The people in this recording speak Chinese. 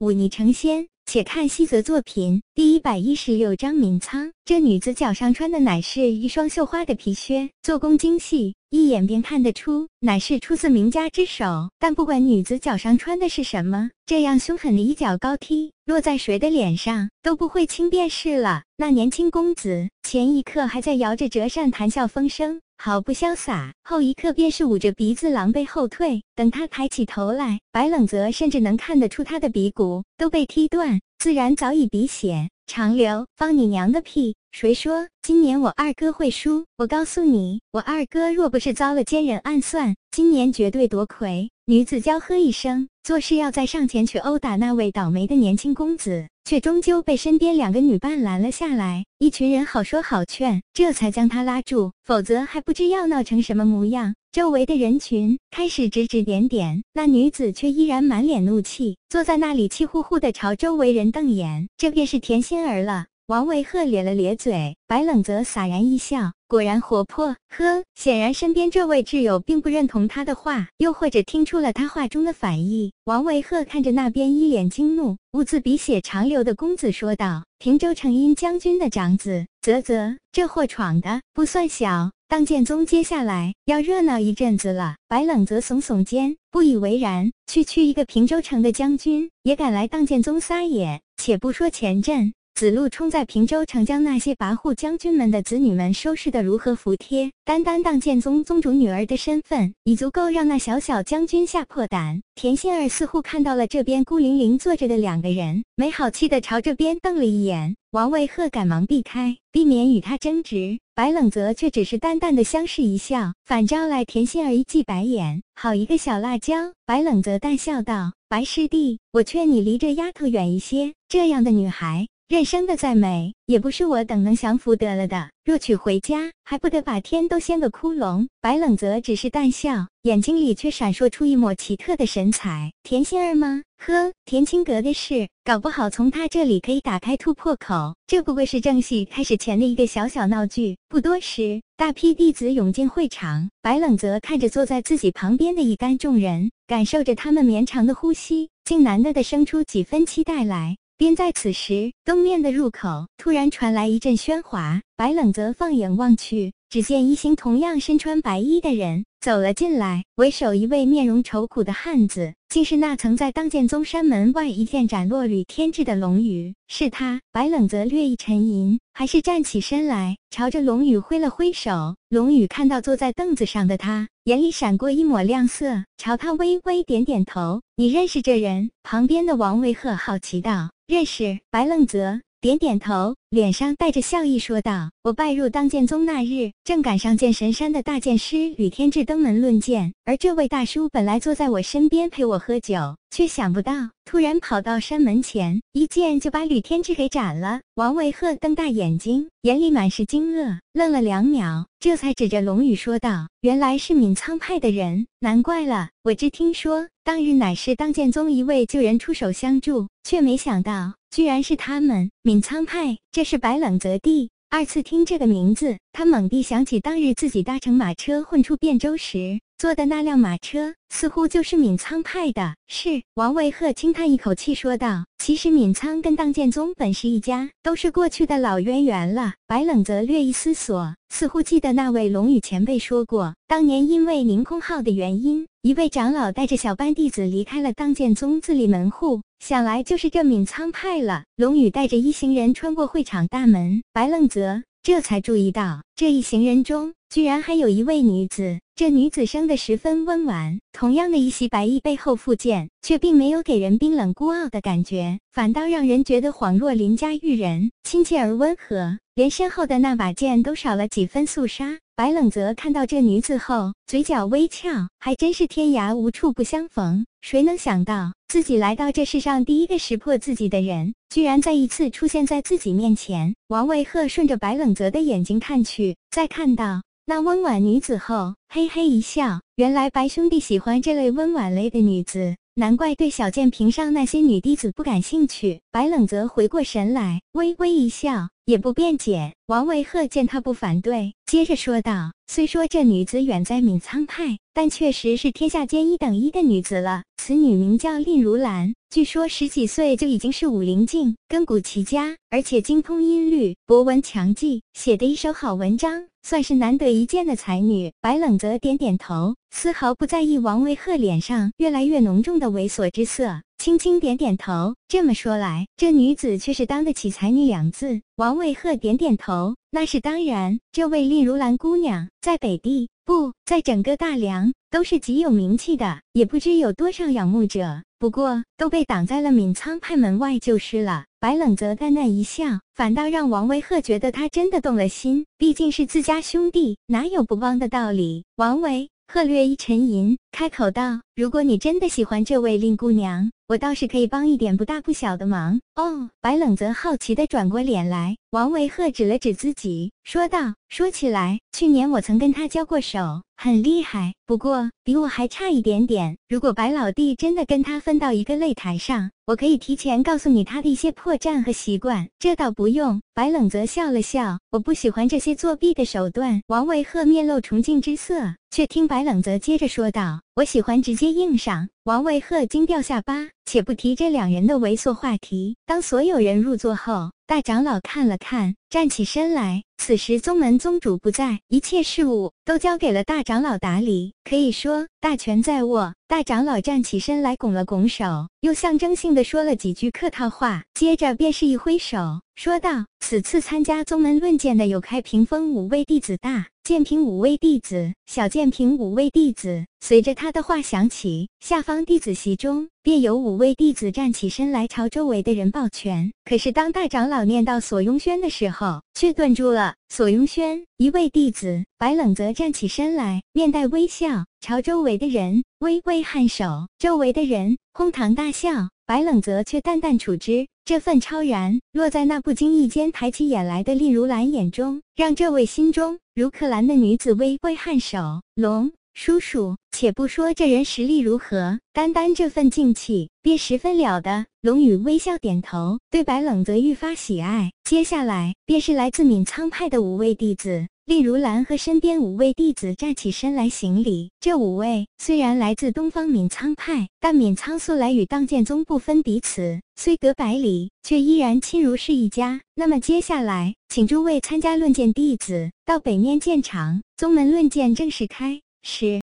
忤逆成仙。且看西泽作品第一百一十六章闵苍。这女子脚上穿的乃是一双绣花的皮靴，做工精细，一眼便看得出乃是出自名家之手。但不管女子脚上穿的是什么，这样凶狠的一脚高踢落在谁的脸上都不会轻便是了。那年轻公子前一刻还在摇着折扇谈笑风生。好不潇洒，后一刻便是捂着鼻子狼狈后退。等他抬起头来，白冷泽甚至能看得出他的鼻骨都被踢断，自然早已鼻血长流。放你娘的屁！谁说今年我二哥会输？我告诉你，我二哥若不是遭了奸人暗算，今年绝对夺魁。女子娇喝一声，做事要再上前去殴打那位倒霉的年轻公子。却终究被身边两个女伴拦了下来。一群人好说好劝，这才将他拉住，否则还不知要闹成什么模样。周围的人群开始指指点点，那女子却依然满脸怒气，坐在那里气呼呼地朝周围人瞪眼。这便是田心儿了。王维鹤咧了咧嘴，白冷则洒然一笑。果然活泼，呵，显然身边这位挚友并不认同他的话，又或者听出了他话中的反意。王维鹤看着那边一脸惊怒、兀自鼻血长流的公子说道：“平州城阴将军的长子，啧啧，这祸闯的不算小。当剑宗接下来要热闹一阵子了。”白冷则耸耸肩，不以为然：“区区一个平州城的将军，也敢来当剑宗撒野？且不说前阵……”子路冲在平州城，将那些跋扈将军们的子女们收拾得如何服帖。单单当剑宗宗主女儿的身份，已足够让那小小将军吓破胆。田心儿似乎看到了这边孤零零坐着的两个人，没好气的朝这边瞪了一眼。王卫鹤赶忙避开，避免与他争执。白冷泽却只是淡淡的相视一笑，反招来田心儿一记白眼。好一个小辣椒！白冷泽淡笑道：“白师弟，我劝你离这丫头远一些，这样的女孩。”人生的再美，也不是我等能降服得了的。若娶回家，还不得把天都掀个窟窿？白冷泽只是淡笑，眼睛里却闪烁出一抹奇特的神采。田心儿吗？呵，田青阁的事，搞不好从他这里可以打开突破口。这不过是正戏开始前的一个小小闹剧。不多时，大批弟子涌进会场。白冷泽看着坐在自己旁边的一干众人，感受着他们绵长的呼吸，竟难得的生出几分期待来。便在此时，东面的入口突然传来一阵喧哗。白冷泽放眼望去，只见一行同样身穿白衣的人走了进来，为首一位面容愁苦的汉子，竟是那曾在当剑宗山门外一剑斩落吕天志的龙宇。是他。白冷泽略一沉吟，还是站起身来，朝着龙宇挥了挥手。龙宇看到坐在凳子上的他，眼里闪过一抹亮色，朝他微微点点头：“你认识这人？”旁边的王维鹤好奇道。认识白冷泽，点点头，脸上带着笑意说道：“我拜入当剑宗那日，正赶上剑神山的大剑师吕天志登门论剑，而这位大叔本来坐在我身边陪我喝酒，却想不到突然跑到山门前，一剑就把吕天志给斩了。”王维鹤瞪大眼睛，眼里满是惊愕，愣了两秒，这才指着龙宇说道：“原来是闵苍派的人，难怪了，我只听说。”当日乃是当剑宗一位旧人出手相助，却没想到居然是他们闵苍派。这是白冷泽地。二次听这个名字，他猛地想起当日自己搭乘马车混出汴州时坐的那辆马车，似乎就是闵仓派的。是王卫鹤轻叹一口气说道：“其实闵仓跟荡剑宗本是一家，都是过去的老渊源了。”白冷泽略一思索，似乎记得那位龙宇前辈说过，当年因为凌空号的原因。一位长老带着小班弟子离开了荡剑宗，自立门户，想来就是这闵仓派了。龙宇带着一行人穿过会场大门，白冷泽这才注意到，这一行人中居然还有一位女子。这女子生得十分温婉，同样的一袭白衣背后附件，却并没有给人冰冷孤傲的感觉，反倒让人觉得恍若邻家玉人，亲切而温和。连身后的那把剑都少了几分肃杀。白冷泽看到这女子后，嘴角微翘，还真是天涯无处不相逢。谁能想到，自己来到这世上第一个识破自己的人，居然再一次出现在自己面前？王卫鹤顺着白冷泽的眼睛看去，再看到那温婉女子后，嘿嘿一笑。原来白兄弟喜欢这类温婉类的女子。难怪对小剑屏上那些女弟子不感兴趣。白冷泽回过神来，微微一笑，也不辩解。王维鹤见他不反对，接着说道：“虽说这女子远在闵苍派，但确实是天下间一等一的女子了。此女名叫蔺如兰，据说十几岁就已经是武灵境，根骨齐家，而且精通音律，博闻强记，写的一手好文章。”算是难得一见的才女。白冷泽点点头，丝毫不在意王维鹤脸上越来越浓重的猥琐之色，轻轻点点头。这么说来，这女子却是当得起才女两字。王维鹤点点头，那是当然。这位令如兰姑娘，在北地不在整个大梁都是极有名气的，也不知有多少仰慕者。不过都被挡在了闵仓派门外就是了。白冷泽淡淡一笑，反倒让王维鹤觉得他真的动了心。毕竟是自家兄弟，哪有不帮的道理？王维鹤略一沉吟，开口道：“如果你真的喜欢这位令姑娘，我倒是可以帮一点不大不小的忙。”哦，白冷泽好奇的转过脸来。王维鹤指了指自己，说道：“说起来，去年我曾跟他交过手。”很厉害，不过比我还差一点点。如果白老弟真的跟他分到一个擂台上，我可以提前告诉你他的一些破绽和习惯。这倒不用。白冷泽笑了笑，我不喜欢这些作弊的手段。王维鹤面露崇敬之色，却听白冷泽接着说道：“我喜欢直接硬上。”王维鹤惊掉下巴。且不提这两人的猥琐话题。当所有人入座后，大长老看了看，站起身来。此时宗门宗主不在，一切事务都交给了大长老打理，可以说大权在握。大长老站起身来，拱了拱手，又象征性的说了几句客套话，接着便是一挥手，说道：“此次参加宗门论剑的有开屏峰五位弟子，大剑平五位弟子，小剑平五位弟子。”随着他的话响起，下方弟子席中便有五位弟子站起身来，朝周围的人抱拳。可是当大长老念到索庸轩的时候，却顿住了。索庸轩，一位弟子。白冷泽站起身来，面带微笑，朝周围的人微微颔首。周围的人哄堂大笑。白冷泽却淡淡处之，这份超然落在那不经意间抬起眼来的令如兰眼中，让这位心中如克兰的女子微微颔首。龙。叔叔，且不说这人实力如何，单单这份静气便十分了得。龙宇微笑点头，对白冷则愈发喜爱。接下来便是来自闵苍派的五位弟子，令如兰和身边五位弟子站起身来行礼。这五位虽然来自东方闵苍派，但闵苍素来与当剑宗不分彼此，虽隔百里，却依然亲如是一家。那么接下来，请诸位参加论剑弟子到北面剑场，宗门论剑正式开。是。